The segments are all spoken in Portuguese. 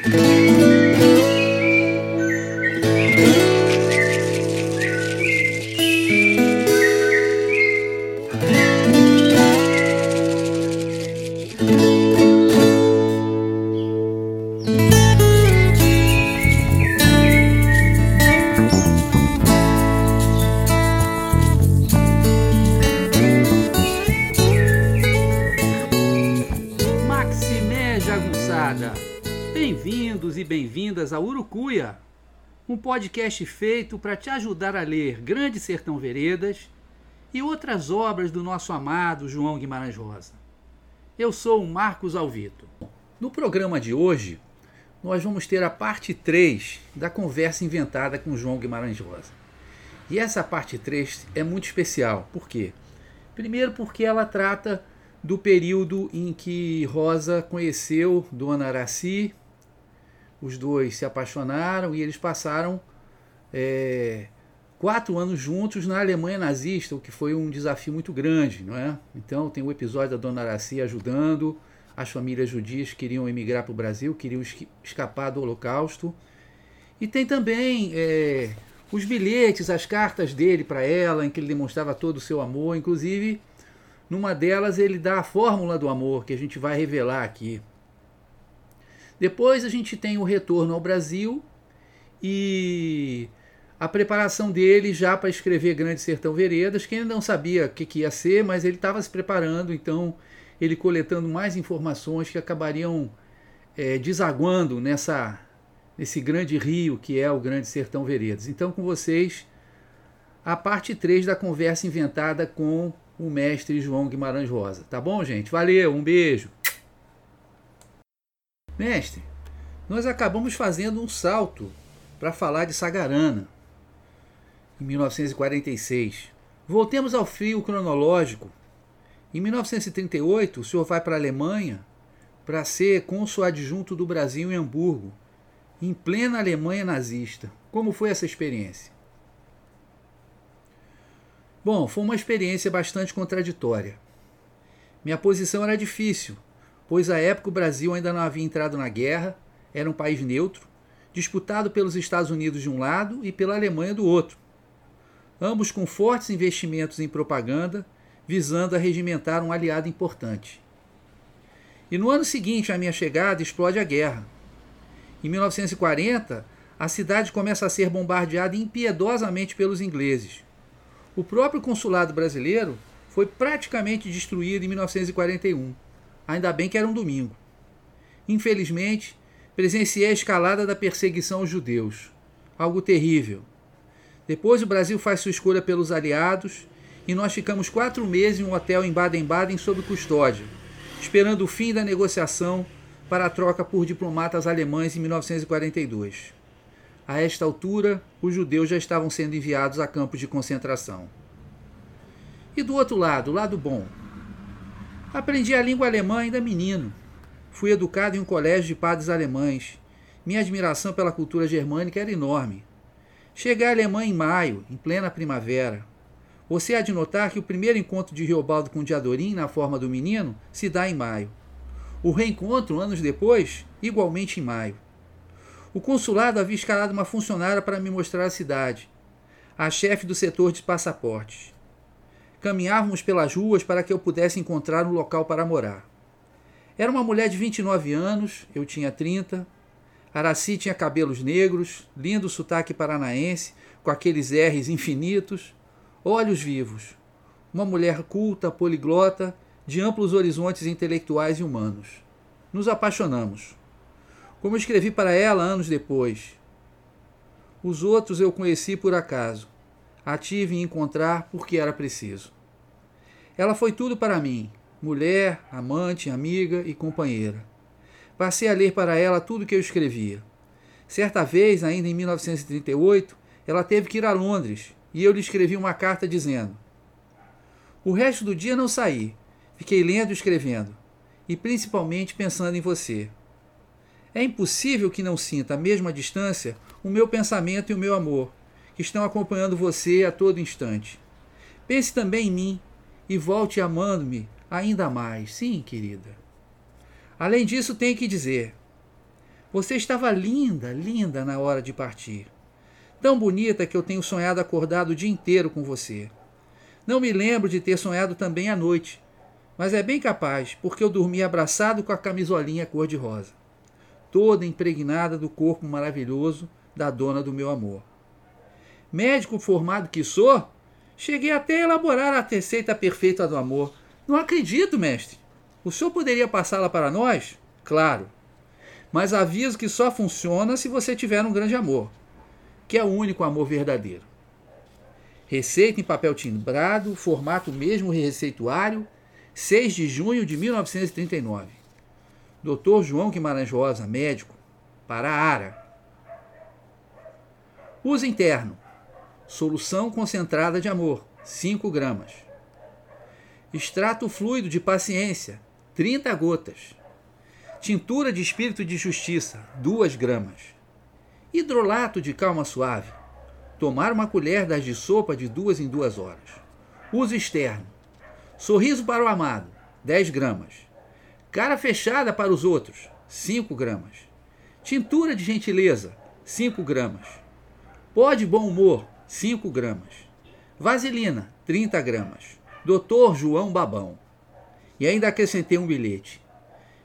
Bem-vindos podcast feito para te ajudar a ler Grande Sertão Veredas e outras obras do nosso amado João Guimarães Rosa. Eu sou o Marcos Alvito. No programa de hoje, nós vamos ter a parte 3 da conversa inventada com João Guimarães Rosa. E essa parte 3 é muito especial. Por quê? Primeiro, porque ela trata do período em que Rosa conheceu Dona Araci, os dois se apaixonaram e eles passaram é, quatro anos juntos na Alemanha nazista, o que foi um desafio muito grande, não é? Então tem o episódio da Dona Araci ajudando as famílias judias que queriam emigrar para o Brasil, queriam escapar do Holocausto. E tem também é, os bilhetes, as cartas dele para ela, em que ele demonstrava todo o seu amor, inclusive numa delas ele dá a fórmula do amor, que a gente vai revelar aqui. Depois a gente tem o retorno ao Brasil e a preparação dele já para escrever Grande Sertão Veredas, que ele não sabia o que, que ia ser, mas ele estava se preparando, então ele coletando mais informações que acabariam é, desaguando nessa, nesse grande rio que é o Grande Sertão Veredas. Então, com vocês, a parte 3 da conversa inventada com o mestre João Guimarães Rosa. Tá bom, gente? Valeu, um beijo. Mestre, nós acabamos fazendo um salto para falar de Sagarana, em 1946. Voltemos ao fio cronológico. Em 1938, o senhor vai para a Alemanha para ser cônsul adjunto do Brasil em Hamburgo, em plena Alemanha nazista. Como foi essa experiência? Bom, foi uma experiência bastante contraditória. Minha posição era difícil, pois à época o Brasil ainda não havia entrado na guerra, era um país neutro, disputado pelos Estados Unidos de um lado e pela Alemanha do outro. Ambos com fortes investimentos em propaganda, visando arregimentar um aliado importante. E no ano seguinte à minha chegada explode a guerra. Em 1940, a cidade começa a ser bombardeada impiedosamente pelos ingleses. O próprio consulado brasileiro foi praticamente destruído em 1941. Ainda bem que era um domingo. Infelizmente, presenciei a escalada da perseguição aos judeus. Algo terrível. Depois o Brasil faz sua escolha pelos aliados e nós ficamos quatro meses em um hotel em Baden-Baden sob custódia, esperando o fim da negociação para a troca por diplomatas alemães em 1942. A esta altura, os judeus já estavam sendo enviados a campos de concentração. E do outro lado, o lado bom. Aprendi a língua alemã ainda menino. Fui educado em um colégio de padres alemães. Minha admiração pela cultura germânica era enorme. Cheguei à Alemanha em maio, em plena primavera. Você há de notar que o primeiro encontro de Riobaldo com Diadorim, na forma do menino, se dá em maio. O reencontro, anos depois, igualmente em maio. O consulado havia escalado uma funcionária para me mostrar a cidade, a chefe do setor de passaportes. Caminhávamos pelas ruas para que eu pudesse encontrar um local para morar. Era uma mulher de 29 anos, eu tinha 30. Araci tinha cabelos negros, lindo sotaque paranaense, com aqueles R's infinitos, olhos vivos. Uma mulher culta, poliglota, de amplos horizontes intelectuais e humanos. Nos apaixonamos como escrevi para ela anos depois. Os outros eu conheci por acaso. A tive em encontrar porque era preciso. Ela foi tudo para mim: mulher, amante, amiga e companheira. Passei a ler para ela tudo que eu escrevia. Certa vez, ainda em 1938, ela teve que ir a Londres e eu lhe escrevi uma carta dizendo: O resto do dia não saí, fiquei lendo e escrevendo, e principalmente pensando em você. É impossível que não sinta, mesmo à distância, o meu pensamento e o meu amor, que estão acompanhando você a todo instante. Pense também em mim e volte amando-me ainda mais. Sim, querida. Além disso, tenho que dizer: Você estava linda, linda na hora de partir. Tão bonita que eu tenho sonhado acordado o dia inteiro com você. Não me lembro de ter sonhado também à noite, mas é bem capaz, porque eu dormi abraçado com a camisolinha cor-de-rosa, toda impregnada do corpo maravilhoso da dona do meu amor. Médico formado que sou, cheguei até a elaborar a receita perfeita do amor. Não acredito, mestre. O senhor poderia passá-la para nós? Claro. Mas aviso que só funciona se você tiver um grande amor, que é o único amor verdadeiro. Receita em papel timbrado, formato mesmo receituário, 6 de junho de 1939. Dr. João Guimarães Rosa, médico, para a ARA. Uso interno. Solução concentrada de amor, 5 gramas. Extrato fluido de paciência, 30 gotas. Tintura de espírito de justiça, 2 gramas. Hidrolato de calma suave. Tomar uma colher das de sopa de duas em duas horas. Uso externo. Sorriso para o amado, 10 gramas. Cara fechada para os outros, 5 gramas. Tintura de gentileza, 5 gramas. Pó de bom humor, 5 gramas. Vaselina, 30 gramas. Doutor João Babão. E ainda acrescentei um bilhete.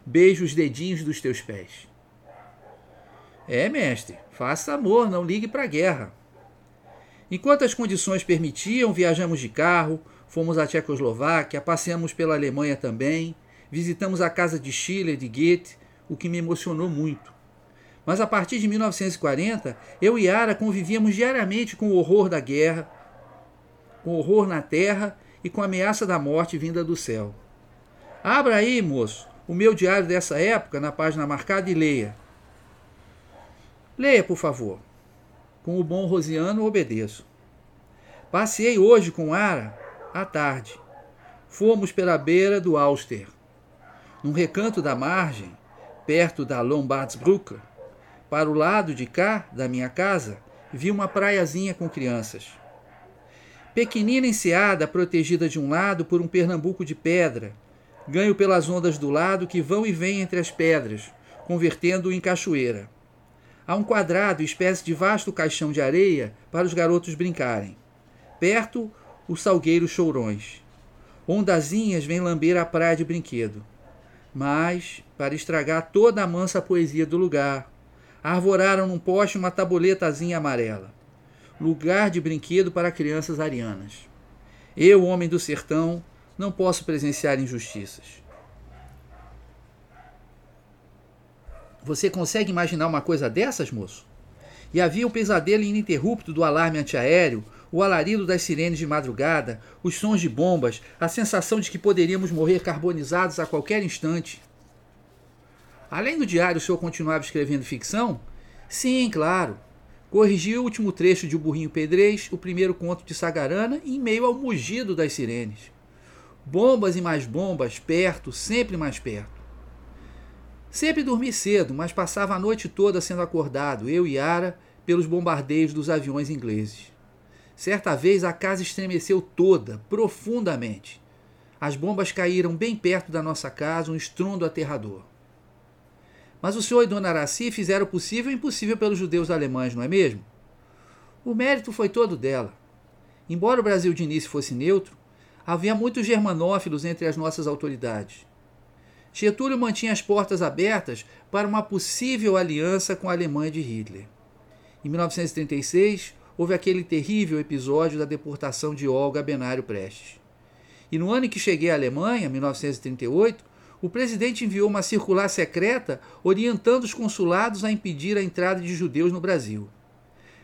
Beijo os dedinhos dos teus pés. É, mestre, faça amor, não ligue para a guerra. Enquanto as condições permitiam, viajamos de carro, fomos à Tchecoslováquia, passeamos pela Alemanha também, visitamos a casa de Schiller, de Goethe, o que me emocionou muito. Mas a partir de 1940, eu e Ara convivíamos diariamente com o horror da guerra, com o horror na terra e com a ameaça da morte vinda do céu. Abra aí, moço, o meu diário dessa época na página marcada e leia. Leia, por favor. Com o bom Rosiano, obedeço. Passei hoje com Ara à tarde. Fomos pela beira do Auster. Num recanto da margem, perto da Lombardsbrücke, para o lado de cá da minha casa, vi uma praiazinha com crianças. Pequenina enseada, protegida de um lado por um pernambuco de pedra, ganho pelas ondas do lado que vão e vêm entre as pedras, convertendo-o em cachoeira. Há um quadrado, espécie de vasto caixão de areia para os garotos brincarem. Perto, os salgueiros chourões. Ondazinhas vêm lamber a praia de brinquedo. Mas, para estragar toda a mansa poesia do lugar, arvoraram num poste uma tabuletazinha amarela. Lugar de brinquedo para crianças arianas. Eu, homem do sertão, não posso presenciar injustiças. Você consegue imaginar uma coisa dessas, moço? E havia o pesadelo ininterrupto do alarme antiaéreo, o alarido das sirenes de madrugada, os sons de bombas, a sensação de que poderíamos morrer carbonizados a qualquer instante. Além do diário, o senhor continuava escrevendo ficção? Sim, claro. Corrigi o último trecho de O Burrinho Pedrez, o primeiro conto de Sagarana, em meio ao mugido das sirenes. Bombas e mais bombas, perto, sempre mais perto. Sempre dormi cedo, mas passava a noite toda sendo acordado, eu e Ara, pelos bombardeios dos aviões ingleses. Certa vez a casa estremeceu toda, profundamente. As bombas caíram bem perto da nossa casa, um estrondo aterrador. Mas o senhor e Dona Araci fizeram o possível e impossível pelos judeus alemães, não é mesmo? O mérito foi todo dela. Embora o Brasil de início fosse neutro, havia muitos germanófilos entre as nossas autoridades. Getúlio mantinha as portas abertas para uma possível aliança com a Alemanha de Hitler. Em 1936, houve aquele terrível episódio da deportação de Olga Benário Prestes. E no ano em que cheguei à Alemanha, 1938, o presidente enviou uma circular secreta orientando os consulados a impedir a entrada de judeus no Brasil.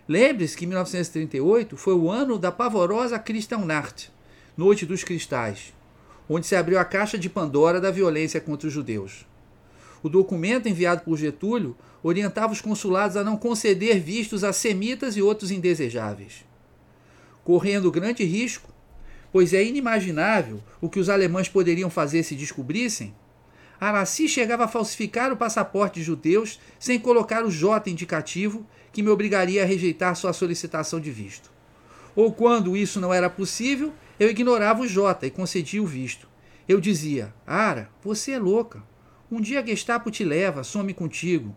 Lembre-se que 1938 foi o ano da pavorosa Kristallnacht, Noite dos Cristais, onde se abriu a caixa de Pandora da violência contra os judeus. O documento enviado por Getúlio orientava os consulados a não conceder vistos a semitas e outros indesejáveis. Correndo grande risco, pois é inimaginável o que os alemães poderiam fazer se descobrissem, Araci chegava a falsificar o passaporte de judeus sem colocar o J indicativo que me obrigaria a rejeitar sua solicitação de visto. Ou quando isso não era possível, eu ignorava o J e concedia o visto. Eu dizia: Ara, você é louca. Um dia Gestapo te leva, some contigo.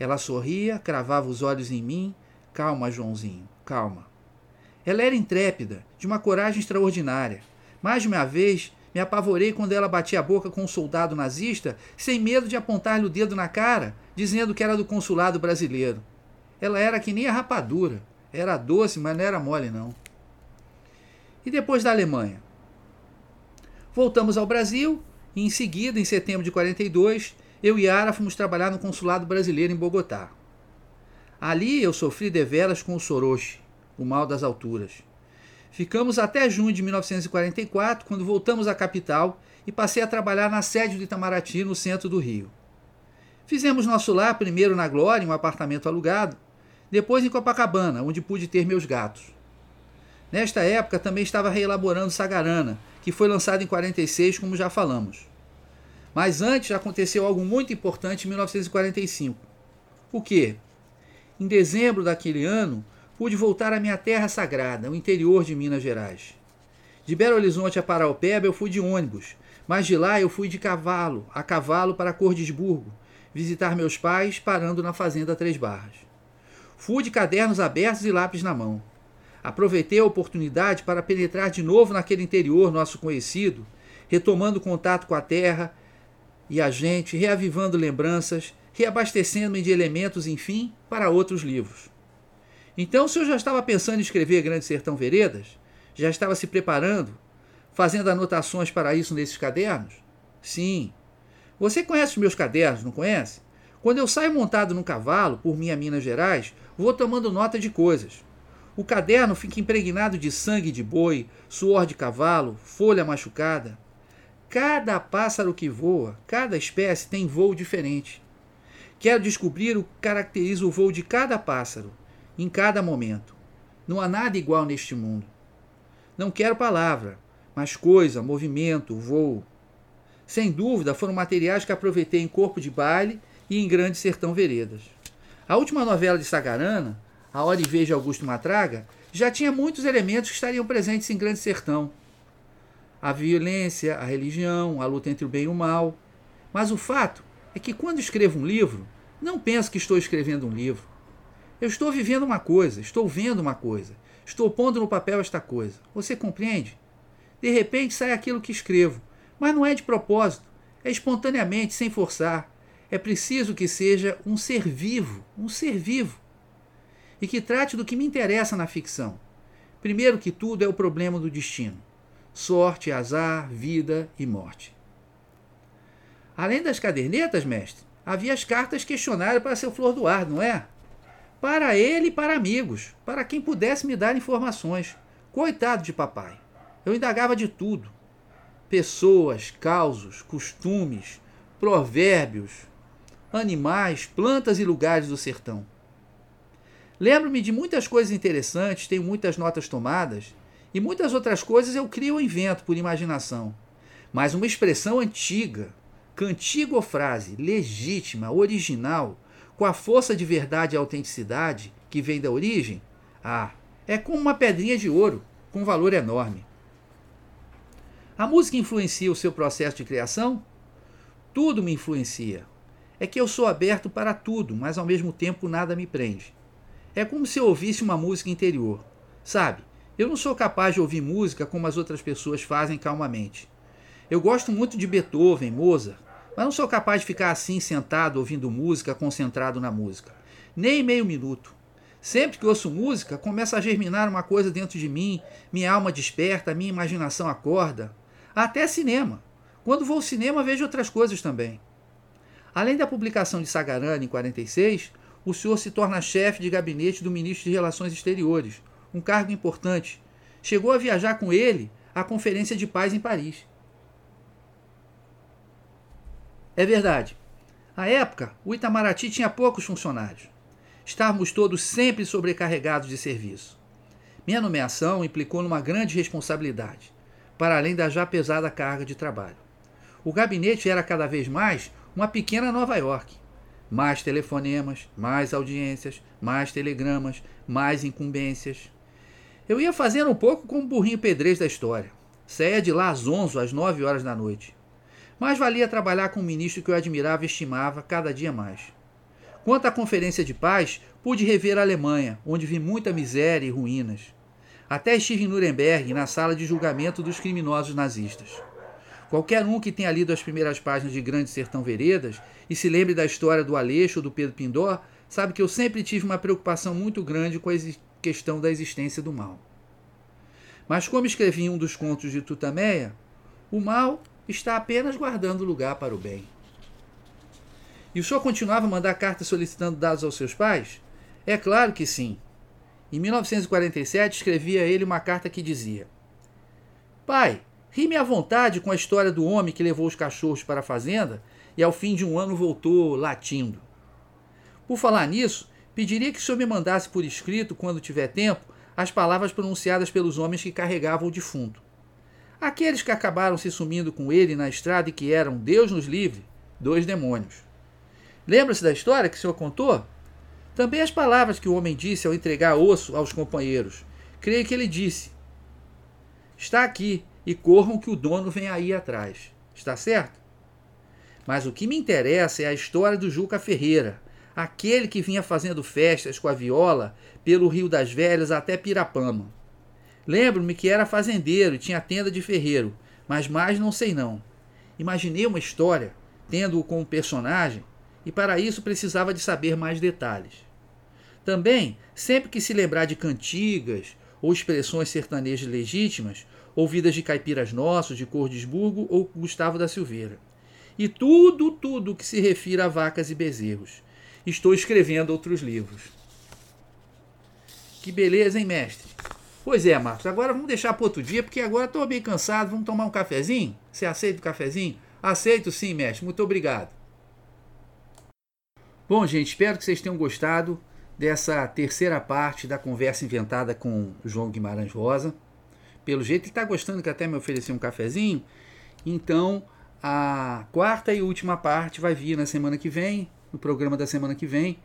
Ela sorria, cravava os olhos em mim. Calma, Joãozinho, calma. Ela era intrépida, de uma coragem extraordinária. Mais de uma vez me apavorei quando ela batia a boca com um soldado nazista, sem medo de apontar-lhe o dedo na cara, dizendo que era do consulado brasileiro. Ela era que nem a rapadura. Era doce, mas não era mole, não. E depois da Alemanha? Voltamos ao Brasil e, em seguida, em setembro de 42, eu e Ara fomos trabalhar no consulado brasileiro em Bogotá. Ali eu sofri deveras com o Soroche, o mal das alturas. Ficamos até junho de 1944, quando voltamos à capital e passei a trabalhar na sede do Itamaraty, no centro do Rio. Fizemos nosso lar primeiro na Glória, em um apartamento alugado, depois em Copacabana, onde pude ter meus gatos. Nesta época também estava reelaborando Sagarana, que foi lançado em 46, como já falamos. Mas antes aconteceu algo muito importante em 1945. O que? Em dezembro daquele ano, pude voltar à minha terra sagrada, o interior de Minas Gerais. De Belo Horizonte a Paraupeba eu fui de ônibus, mas de lá eu fui de cavalo, a cavalo para Cordesburgo, visitar meus pais parando na fazenda Três Barras. Fui de cadernos abertos e lápis na mão. Aproveitei a oportunidade para penetrar de novo naquele interior nosso conhecido, retomando contato com a terra e a gente, reavivando lembranças, reabastecendo-me de elementos, enfim, para outros livros. Então, o senhor já estava pensando em escrever Grande Sertão Veredas? Já estava se preparando? Fazendo anotações para isso nesses cadernos? Sim. Você conhece os meus cadernos, não conhece? Quando eu saio montado num cavalo, por minha Minas Gerais, vou tomando nota de coisas. O caderno fica impregnado de sangue de boi, suor de cavalo, folha machucada. Cada pássaro que voa, cada espécie tem voo diferente. Quero descobrir o que caracteriza o voo de cada pássaro, em cada momento. Não há nada igual neste mundo. Não quero palavra, mas coisa, movimento, voo. Sem dúvida, foram materiais que aproveitei em Corpo de Baile e em Grande Sertão Veredas. A última novela de Sagarana, A Hora e de Augusto Matraga, já tinha muitos elementos que estariam presentes em Grande Sertão. A violência, a religião, a luta entre o bem e o mal. Mas o fato é que quando escrevo um livro, não penso que estou escrevendo um livro. Eu estou vivendo uma coisa, estou vendo uma coisa, estou pondo no papel esta coisa. Você compreende? De repente sai aquilo que escrevo, mas não é de propósito, é espontaneamente, sem forçar. É preciso que seja um ser vivo, um ser vivo. E que trate do que me interessa na ficção. Primeiro que tudo é o problema do destino: sorte, azar, vida e morte. Além das cadernetas, mestre, havia as cartas questionário para seu Flor do Ar, não é? Para ele e para amigos, para quem pudesse me dar informações. Coitado de papai. Eu indagava de tudo: pessoas, causos, costumes, provérbios, animais, plantas e lugares do sertão. Lembro-me de muitas coisas interessantes, tenho muitas notas tomadas, e muitas outras coisas eu crio ou invento por imaginação. Mas uma expressão antiga, cantiga ou frase, legítima, original, com a força de verdade e autenticidade que vem da origem, ah, é como uma pedrinha de ouro, com valor enorme. A música influencia o seu processo de criação? Tudo me influencia. É que eu sou aberto para tudo, mas ao mesmo tempo nada me prende. É como se eu ouvisse uma música interior. Sabe, eu não sou capaz de ouvir música como as outras pessoas fazem calmamente. Eu gosto muito de Beethoven, Mozart, mas não sou capaz de ficar assim sentado ouvindo música, concentrado na música. Nem meio minuto. Sempre que ouço música, começa a germinar uma coisa dentro de mim, minha alma desperta, minha imaginação acorda. Até cinema. Quando vou ao cinema, vejo outras coisas também. Além da publicação de Sagarana em 46, o senhor se torna chefe de gabinete do ministro de Relações Exteriores, um cargo importante. Chegou a viajar com ele à Conferência de Paz em Paris. É verdade. À época, o Itamaraty tinha poucos funcionários. Estávamos todos sempre sobrecarregados de serviço. Minha nomeação implicou numa grande responsabilidade, para além da já pesada carga de trabalho. O gabinete era cada vez mais uma pequena Nova York. Mais telefonemas, mais audiências, mais telegramas, mais incumbências. Eu ia fazendo um pouco como o burrinho pedreiro da história. Saía de lá às 11 às 9 horas da noite. Mas valia trabalhar com um ministro que eu admirava e estimava cada dia mais. Quanto à Conferência de Paz, pude rever a Alemanha, onde vi muita miséria e ruínas. Até estive em Nuremberg, na sala de julgamento dos criminosos nazistas. Qualquer um que tenha lido as primeiras páginas de Grande Sertão Veredas e se lembre da história do Aleixo ou do Pedro Pindó, sabe que eu sempre tive uma preocupação muito grande com a questão da existência do mal. Mas como escrevi em um dos contos de Tutameia, o mal está apenas guardando lugar para o bem. E o senhor continuava a mandar cartas solicitando dados aos seus pais? É claro que sim. Em 1947, escrevi a ele uma carta que dizia: Pai, ri-me à vontade com a história do homem que levou os cachorros para a fazenda e ao fim de um ano voltou latindo. Por falar nisso, pediria que o senhor me mandasse por escrito, quando tiver tempo, as palavras pronunciadas pelos homens que carregavam o defunto. Aqueles que acabaram se sumindo com ele na estrada e que eram, Deus nos livre, dois demônios. Lembra-se da história que o senhor contou? Também as palavras que o homem disse ao entregar osso aos companheiros. Creio que ele disse: Está aqui, e corram que o dono vem aí atrás. Está certo? Mas o que me interessa é a história do Juca Ferreira, aquele que vinha fazendo festas com a viola pelo Rio das Velhas até Pirapama. Lembro-me que era fazendeiro e tinha tenda de ferreiro, mas mais não sei não. Imaginei uma história, tendo-o como personagem, e para isso precisava de saber mais detalhes. Também, sempre que se lembrar de cantigas ou expressões sertanejas legítimas, ouvidas de caipiras nossos, de Cordesburgo ou Gustavo da Silveira. E tudo, tudo que se refira a vacas e bezerros estou escrevendo outros livros. Que beleza, hein, mestre? Pois é, Marcos, agora vamos deixar para outro dia, porque agora estou bem cansado. Vamos tomar um cafezinho? Você aceita o cafezinho? Aceito sim, mestre. Muito obrigado. Bom, gente, espero que vocês tenham gostado dessa terceira parte da conversa inventada com João Guimarães Rosa. Pelo jeito, ele está gostando que até me ofereceu um cafezinho. Então, a quarta e última parte vai vir na semana que vem no programa da semana que vem.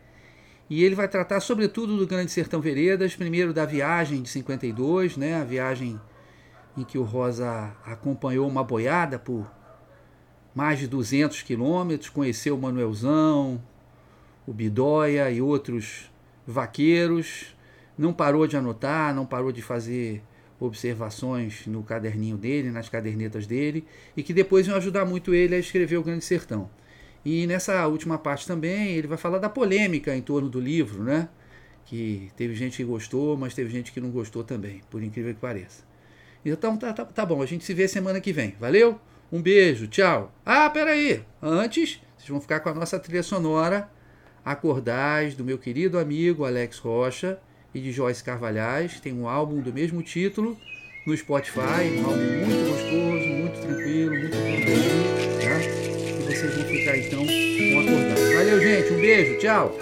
E ele vai tratar sobretudo do Grande Sertão Veredas, primeiro da viagem de 52, né, a viagem em que o Rosa acompanhou uma boiada por mais de 200 quilômetros, conheceu o Manuelzão, o Bidóia e outros vaqueiros, não parou de anotar, não parou de fazer observações no caderninho dele, nas cadernetas dele, e que depois iam ajudar muito ele a escrever o Grande Sertão. E nessa última parte também ele vai falar da polêmica em torno do livro, né? Que teve gente que gostou, mas teve gente que não gostou também, por incrível que pareça. Então tá, tá, tá bom, a gente se vê semana que vem. Valeu? Um beijo, tchau. Ah, peraí! Antes, vocês vão ficar com a nossa trilha sonora Acordais, do meu querido amigo Alex Rocha e de Joyce Carvalhais. Tem um álbum do mesmo título no Spotify, um álbum muito gostoso, muito tranquilo, muito tranquilo? Vão então com acordar. Valeu, gente. Um beijo. Tchau.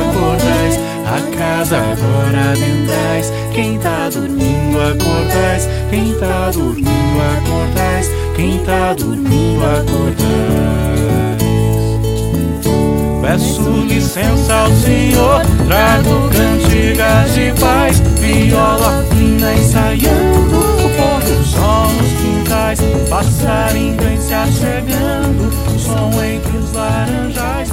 Acordais, a casa agora adentrais, quem tá dormindo acordais, quem tá dormindo acordais, quem tá dormindo acordais. Peço licença ao Senhor, trago cantigas de paz, viola fina ensaiando, o pôr sol nos quintais, passarinho vem se achegando, som entre os laranjas